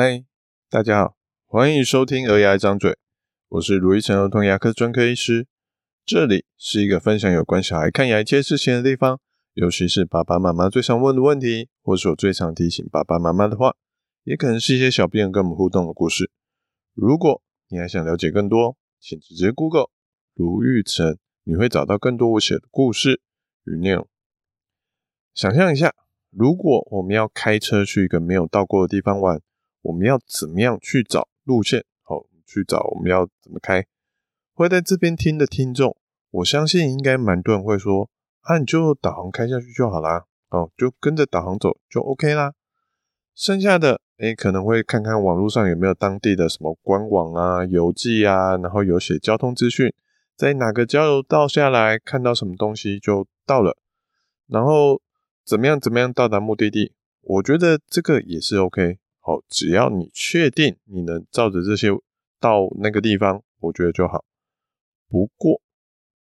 嗨，大家好，欢迎收听《儿牙一张嘴》，我是卢一成儿童牙科专科医师。这里是一个分享有关小孩看牙一切事情的地方，尤其是爸爸妈妈最常问的问题，或是我最常提醒爸爸妈妈的话，也可能是一些小朋友跟我们互动的故事。如果你还想了解更多，请直接 Google 卢玉成，你会找到更多我写的故事与内容。想象一下，如果我们要开车去一个没有到过的地方玩。我们要怎么样去找路线？好，去找我们要怎么开？会在这边听的听众，我相信应该蛮多人会说：“啊，你就导航开下去就好啦，哦，就跟着导航走就 OK 啦。”剩下的，诶，可能会看看网络上有没有当地的什么官网啊、游记啊，然后有写交通资讯，在哪个交流道下来看到什么东西就到了，然后怎么样怎么样到达目的地。我觉得这个也是 OK。哦，只要你确定你能照着这些到那个地方，我觉得就好。不过，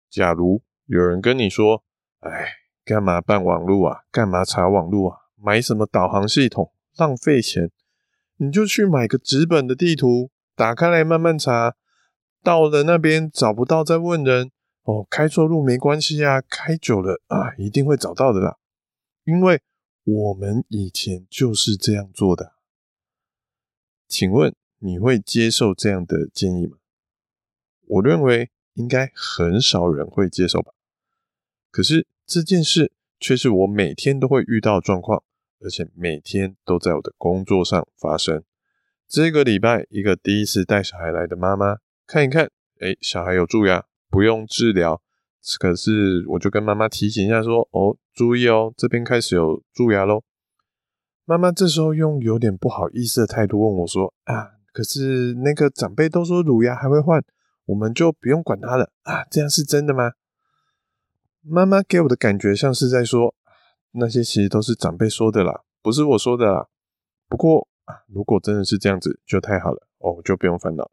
假如有人跟你说：“哎，干嘛办网络啊？干嘛查网络啊？买什么导航系统，浪费钱。你就去买个纸本的地图，打开来慢慢查。到了那边找不到再问人。哦，开错路没关系啊，开久了啊，一定会找到的啦。因为我们以前就是这样做的。”请问你会接受这样的建议吗？我认为应该很少人会接受吧。可是这件事却是我每天都会遇到状况，而且每天都在我的工作上发生。这个礼拜，一个第一次带小孩来的妈妈看一看，哎，小孩有蛀牙，不用治疗。可是我就跟妈妈提醒一下说：“哦，注意哦，这边开始有蛀牙喽。”妈妈这时候用有点不好意思的态度问我说：“啊，可是那个长辈都说乳牙还会换，我们就不用管它了啊？这样是真的吗？”妈妈给我的感觉像是在说：“那些其实都是长辈说的啦，不是我说的啦。不过啊，如果真的是这样子，就太好了哦，就不用烦恼。”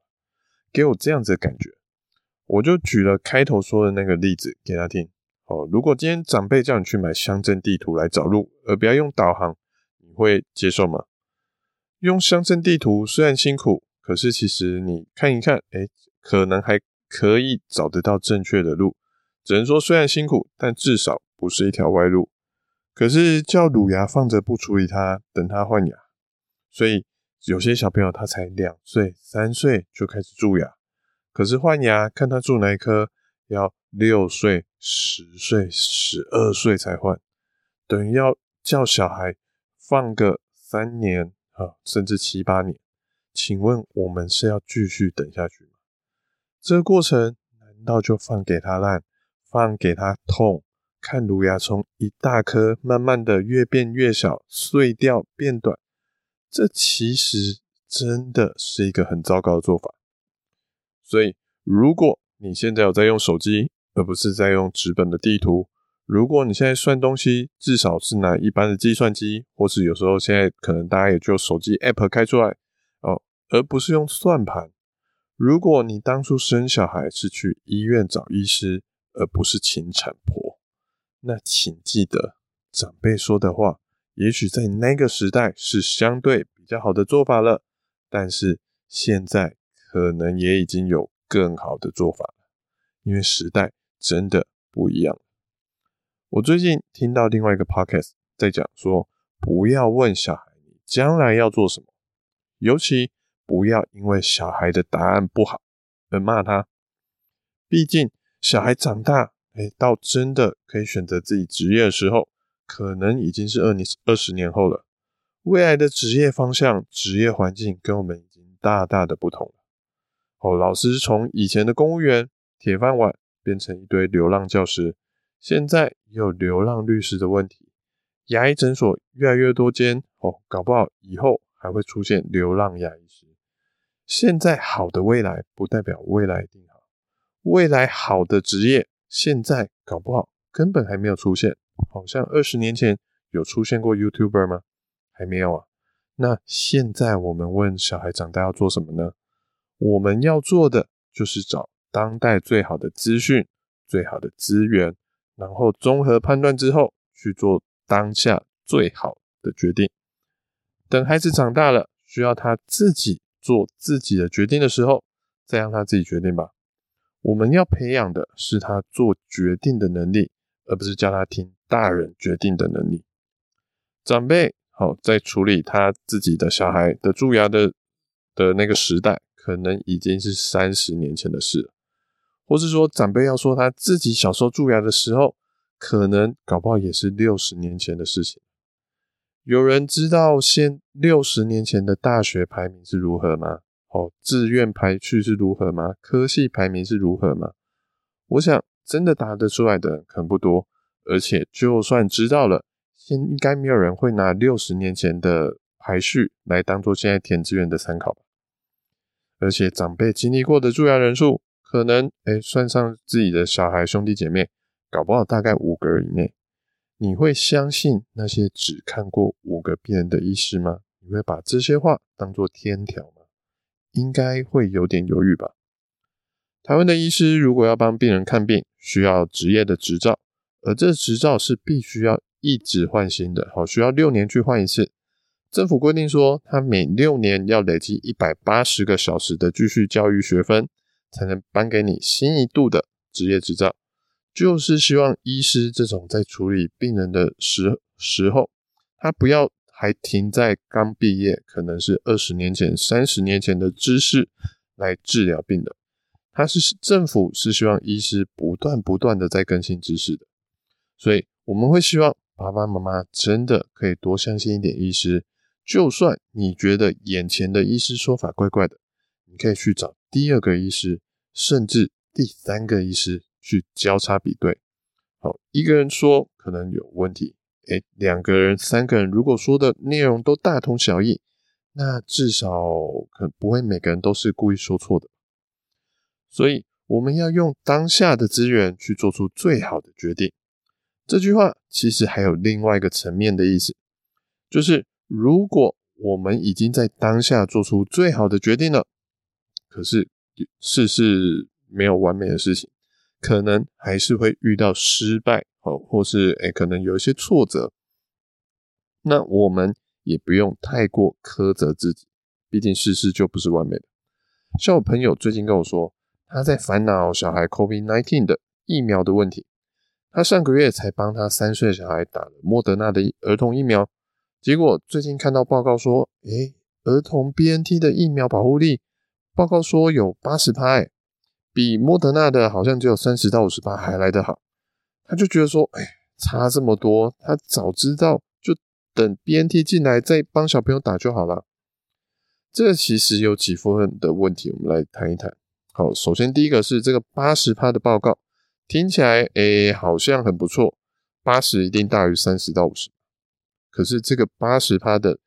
给我这样子的感觉，我就举了开头说的那个例子给他听。哦，如果今天长辈叫你去买乡镇地图来找路，而不要用导航。会接受吗？用乡镇地图虽然辛苦，可是其实你看一看，哎，可能还可以找得到正确的路。只能说虽然辛苦，但至少不是一条歪路。可是叫乳牙放着不处理它，等它换牙，所以有些小朋友他才两岁、三岁就开始蛀牙，可是换牙看他蛀哪一颗，要六岁、十岁、十二岁才换，等于要叫小孩。放个三年啊，甚至七八年，请问我们是要继续等下去吗？这个过程难道就放给他烂，放给他痛，看乳牙从一大颗慢慢的越变越小，碎掉变短？这其实真的是一个很糟糕的做法。所以，如果你现在有在用手机，而不是在用纸本的地图。如果你现在算东西，至少是拿一般的计算机，或是有时候现在可能大家也就手机 App 开出来哦，而不是用算盘。如果你当初生小孩是去医院找医师，而不是请产婆，那请记得长辈说的话，也许在那个时代是相对比较好的做法了，但是现在可能也已经有更好的做法了，因为时代真的不一样。我最近听到另外一个 podcast 在讲说，不要问小孩你将来要做什么，尤其不要因为小孩的答案不好而骂他。毕竟小孩长大，哎，到真的可以选择自己职业的时候，可能已经是二年二十年后了。未来的职业方向、职业环境跟我们已经大大的不同了。哦，老师从以前的公务员铁饭碗变成一堆流浪教师。现在也有流浪律师的问题，牙医诊所越来越多间哦，搞不好以后还会出现流浪牙医师。现在好的未来不代表未来一定好，未来好的职业现在搞不好根本还没有出现。好像二十年前有出现过 YouTuber 吗？还没有啊。那现在我们问小孩长大要做什么呢？我们要做的就是找当代最好的资讯、最好的资源。然后综合判断之后，去做当下最好的决定。等孩子长大了，需要他自己做自己的决定的时候，再让他自己决定吧。我们要培养的是他做决定的能力，而不是叫他听大人决定的能力。长辈好，在处理他自己的小孩的蛀牙的的那个时代，可能已经是三十年前的事了，或是说长辈要说他自己小时候蛀牙的时候，可能搞不好也是六十年前的事情。有人知道现六十年前的大学排名是如何吗？哦，志愿排序是如何吗？科系排名是如何吗？我想真的答得出来的人可能不多，而且就算知道了，现应该没有人会拿六十年前的排序来当做现在填志愿的参考。而且长辈经历过的蛀牙人数，可能哎，算上自己的小孩兄弟姐妹，搞不好大概五个以内。你会相信那些只看过五个病人的医师吗？你会把这些话当作天条吗？应该会有点犹豫吧。台湾的医师如果要帮病人看病，需要执业的执照，而这执照是必须要一直换新的，好，需要六年去换一次。政府规定说，他每六年要累积一百八十个小时的继续教育学分，才能颁给你新一度的执业执照。就是希望医师这种在处理病人的时时候，他不要还停在刚毕业，可能是二十年前、三十年前的知识来治疗病的。他是政府是希望医师不断不断的在更新知识的，所以我们会希望爸爸妈妈真的可以多相信一点医师。就算你觉得眼前的医师说法怪怪的，你可以去找第二个医师，甚至第三个医师。去交叉比对，好，一个人说可能有问题，诶，两个人、三个人如果说的内容都大同小异，那至少可不会每个人都是故意说错的。所以我们要用当下的资源去做出最好的决定。这句话其实还有另外一个层面的意思，就是如果我们已经在当下做出最好的决定了，可是事事没有完美的事情。可能还是会遇到失败，哦，或是诶，可能有一些挫折。那我们也不用太过苛责自己，毕竟事事就不是完美的。像我朋友最近跟我说，他在烦恼小孩 COVID-19 的疫苗的问题。他上个月才帮他三岁小孩打了莫德纳的儿童疫苗，结果最近看到报告说，诶，儿童 BNT 的疫苗保护力，报告说有八十趴。比莫德纳的好像只有三十到五十趴还来得好，他就觉得说，哎，差这么多，他早知道就等 BNT 进来再帮小朋友打就好了。这其实有几部分的问题，我们来谈一谈。好，首先第一个是这个八十趴的报告，听起来哎好像很不错，八十一定大于三十到五十，可是这个八十趴的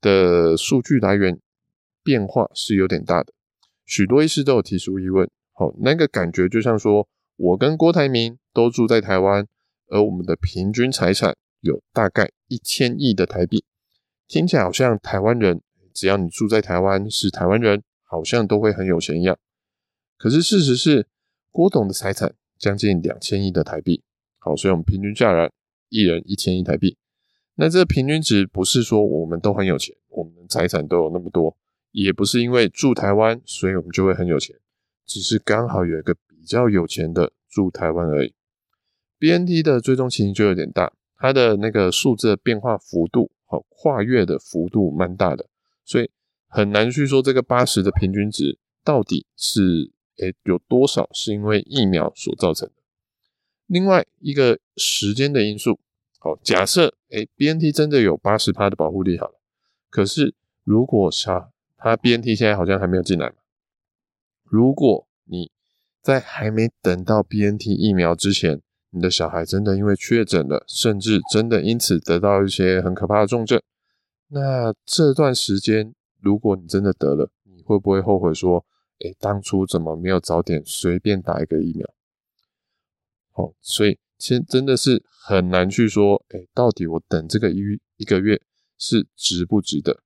的数据来源变化是有点大的，许多医师都有提出疑问。好，那个感觉就像说，我跟郭台铭都住在台湾，而我们的平均财产有大概一千亿的台币，听起来好像台湾人只要你住在台湾是台湾人，好像都会很有钱一样。可是事实是，郭董的财产将近两千亿的台币。好，所以我们平均下来一人一千亿台币。那这平均值不是说我们都很有钱，我们的财产都有那么多，也不是因为住台湾，所以我们就会很有钱。只是刚好有一个比较有钱的住台湾而已。BNT 的追踪情形就有点大，它的那个数字的变化幅度和跨越的幅度蛮大的，所以很难去说这个八十的平均值到底是诶有多少是因为疫苗所造成的。另外一个时间的因素，好，假设诶 BNT 真的有八十趴的保护力好了，可是如果啥，它 BNT 现在好像还没有进来嘛。如果你在还没等到 BNT 疫苗之前，你的小孩真的因为确诊了，甚至真的因此得到一些很可怕的重症，那这段时间如果你真的得了，你会不会后悔说，诶，当初怎么没有早点随便打一个疫苗？哦，所以其实真的是很难去说，诶，到底我等这个一一个月是值不值得？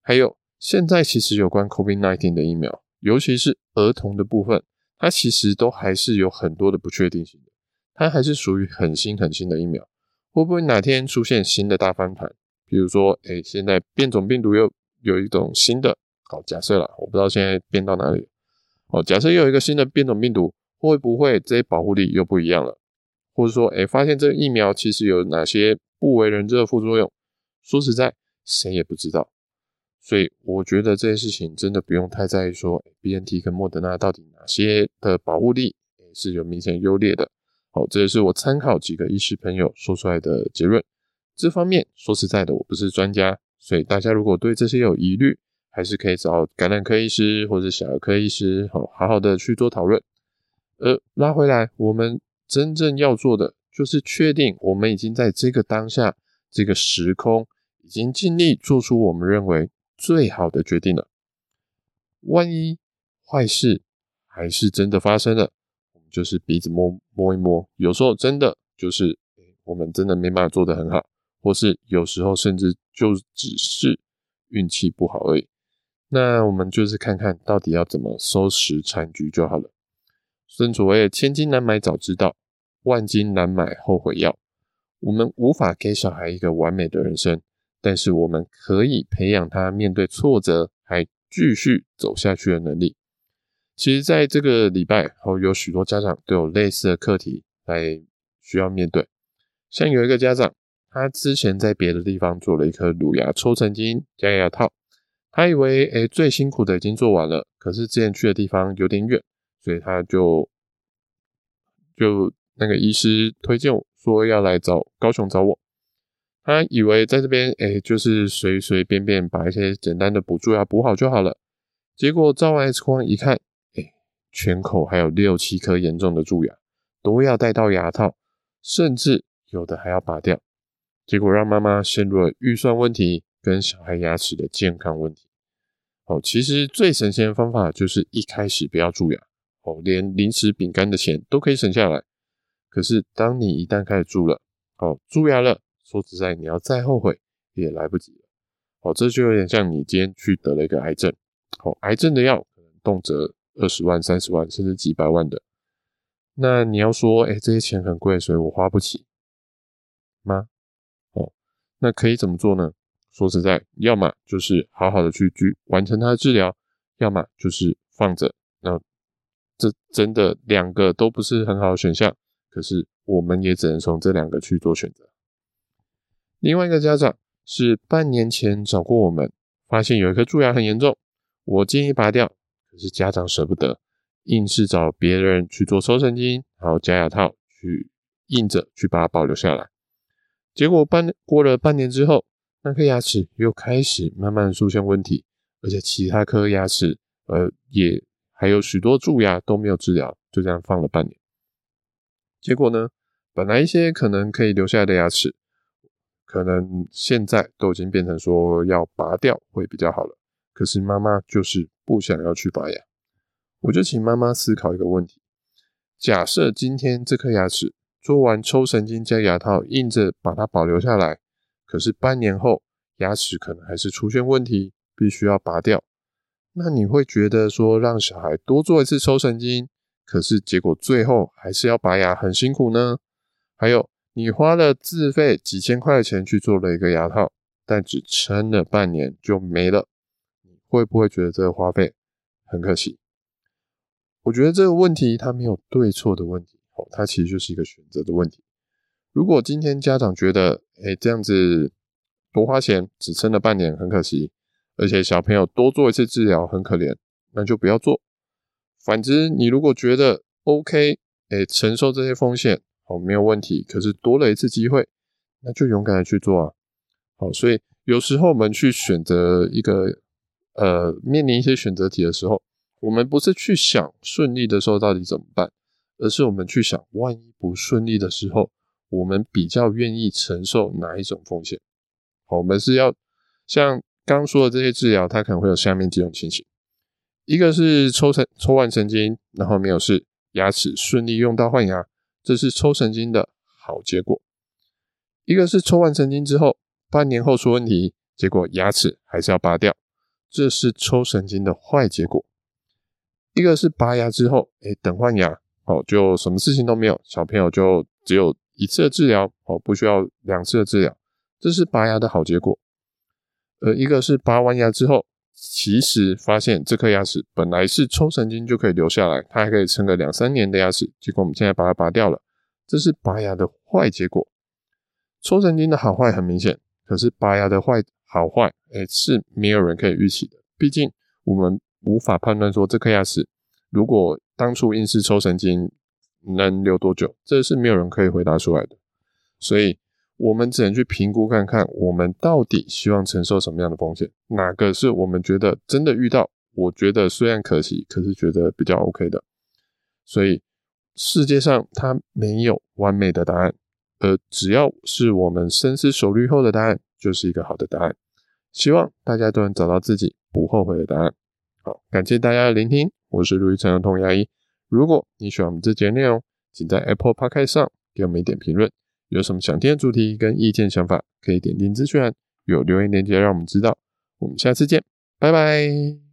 还有，现在其实有关 COVID-19 的疫苗。尤其是儿童的部分，它其实都还是有很多的不确定性的，它还是属于很新很新的疫苗，会不会哪天出现新的大翻盘？比如说，诶，现在变种病毒又有一种新的，好，假设啦，我不知道现在变到哪里。哦，假设又有一个新的变种病毒，会不会这些保护力又不一样了？或者说，哎，发现这个疫苗其实有哪些不为人知的副作用？说实在，谁也不知道。所以我觉得这件事情真的不用太在意，说 BNT 跟莫德纳到底哪些的保护力是有明显优劣的。好，这也是我参考几个医师朋友说出来的结论。这方面说实在的，我不是专家，所以大家如果对这些有疑虑，还是可以找感染科医师或者小儿科医师，好好好的去做讨论。呃拉回来，我们真正要做的就是确定我们已经在这个当下、这个时空，已经尽力做出我们认为最好的决定了。万一坏事还是真的发生了，我们就是鼻子摸摸一摸，有时候真的就是我们真的没办法做得很好，或是有时候甚至就只是运气不好而已。那我们就是看看到底要怎么收拾残局就好了。正所谓千金难买早知道，万金难买后悔药。我们无法给小孩一个完美的人生，但是我们可以培养他面对挫折还继续走下去的能力。其实，在这个礼拜，后有许多家长都有类似的课题来需要面对。像有一个家长，他之前在别的地方做了一颗乳牙抽神经加牙套。他以为，诶，最辛苦的已经做完了，可是之前去的地方有点远，所以他就就那个医师推荐我说要来找高雄找我。他以为在这边，诶，就是随随便便把一些简单的补蛀牙补好就好了。结果照完 X 光一看，诶，全口还有六七颗严重的蛀牙，都要戴到牙套，甚至有的还要拔掉。结果让妈妈陷入了预算问题。跟小孩牙齿的健康问题，哦，其实最省钱的方法就是一开始不要蛀牙，哦，连零食饼干的钱都可以省下来。可是当你一旦开始蛀了，哦，蛀牙了，说实在，你要再后悔也来不及了。哦，这就有点像你今天去得了一个癌症，哦，癌症的药可能动辄二十万、三十万，甚至几百万的。那你要说，哎，这些钱很贵，所以我花不起吗？哦，那可以怎么做呢？说实在，要么就是好好的去去完成他的治疗，要么就是放着。那这真的两个都不是很好的选项，可是我们也只能从这两个去做选择。另外一个家长是半年前找过我们，发现有一颗蛀牙很严重，我建议拔掉，可是家长舍不得，硬是找别人去做抽神经，然后加牙套去硬着去把它保留下来。结果半过了半年之后。那颗牙齿又开始慢慢出现问题，而且其他颗牙齿，呃，也还有许多蛀牙都没有治疗，就这样放了半年。结果呢，本来一些可能可以留下来的牙齿，可能现在都已经变成说要拔掉会比较好了。可是妈妈就是不想要去拔牙，我就请妈妈思考一个问题：假设今天这颗牙齿做完抽神经加牙套，硬着把它保留下来。可是半年后，牙齿可能还是出现问题，必须要拔掉。那你会觉得说让小孩多做一次抽神经，可是结果最后还是要拔牙，很辛苦呢？还有，你花了自费几千块钱去做了一个牙套，但只撑了半年就没了，你会不会觉得这个花费很可惜？我觉得这个问题它没有对错的问题，哦，它其实就是一个选择的问题。如果今天家长觉得，哎，这样子多花钱，只撑了半年，很可惜，而且小朋友多做一次治疗很可怜，那就不要做。反之，你如果觉得 OK，哎，承受这些风险，好，没有问题，可是多了一次机会，那就勇敢的去做啊。好，所以有时候我们去选择一个，呃，面临一些选择题的时候，我们不是去想顺利的时候到底怎么办，而是我们去想，万一不顺利的时候。我们比较愿意承受哪一种风险？好，我们是要像刚刚说的这些治疗，它可能会有下面几种情形：一个是抽神抽完神经，然后没有事，牙齿顺利用到换牙，这是抽神经的好结果；一个是抽完神经之后，半年后出问题，结果牙齿还是要拔掉，这是抽神经的坏结果；一个是拔牙之后，诶，等换牙，哦，就什么事情都没有，小朋友就只有。一次的治疗哦，不需要两次的治疗，这是拔牙的好结果。呃一个是拔完牙之后，其实发现这颗牙齿本来是抽神经就可以留下来，它还可以撑个两三年的牙齿，结果我们现在把它拔掉了，这是拔牙的坏结果。抽神经的好坏很明显，可是拔牙的坏好坏，哎，是没有人可以预期的。毕竟我们无法判断说这颗牙齿如果当初硬是抽神经能留多久，这是没有人可以回答出来的。所以。我们只能去评估看看，我们到底希望承受什么样的风险？哪个是我们觉得真的遇到？我觉得虽然可惜，可是觉得比较 OK 的。所以世界上它没有完美的答案，而只要是我们深思熟虑后的答案，就是一个好的答案。希望大家都能找到自己不后悔的答案。好，感谢大家的聆听，我是卢玉成儿童牙医。如果你喜欢我们这节内容，请在 Apple Podcast 上给我们一点评论。有什么想听的主题跟意见想法，可以点进资讯栏，有留言链接让我们知道。我们下次见，拜拜。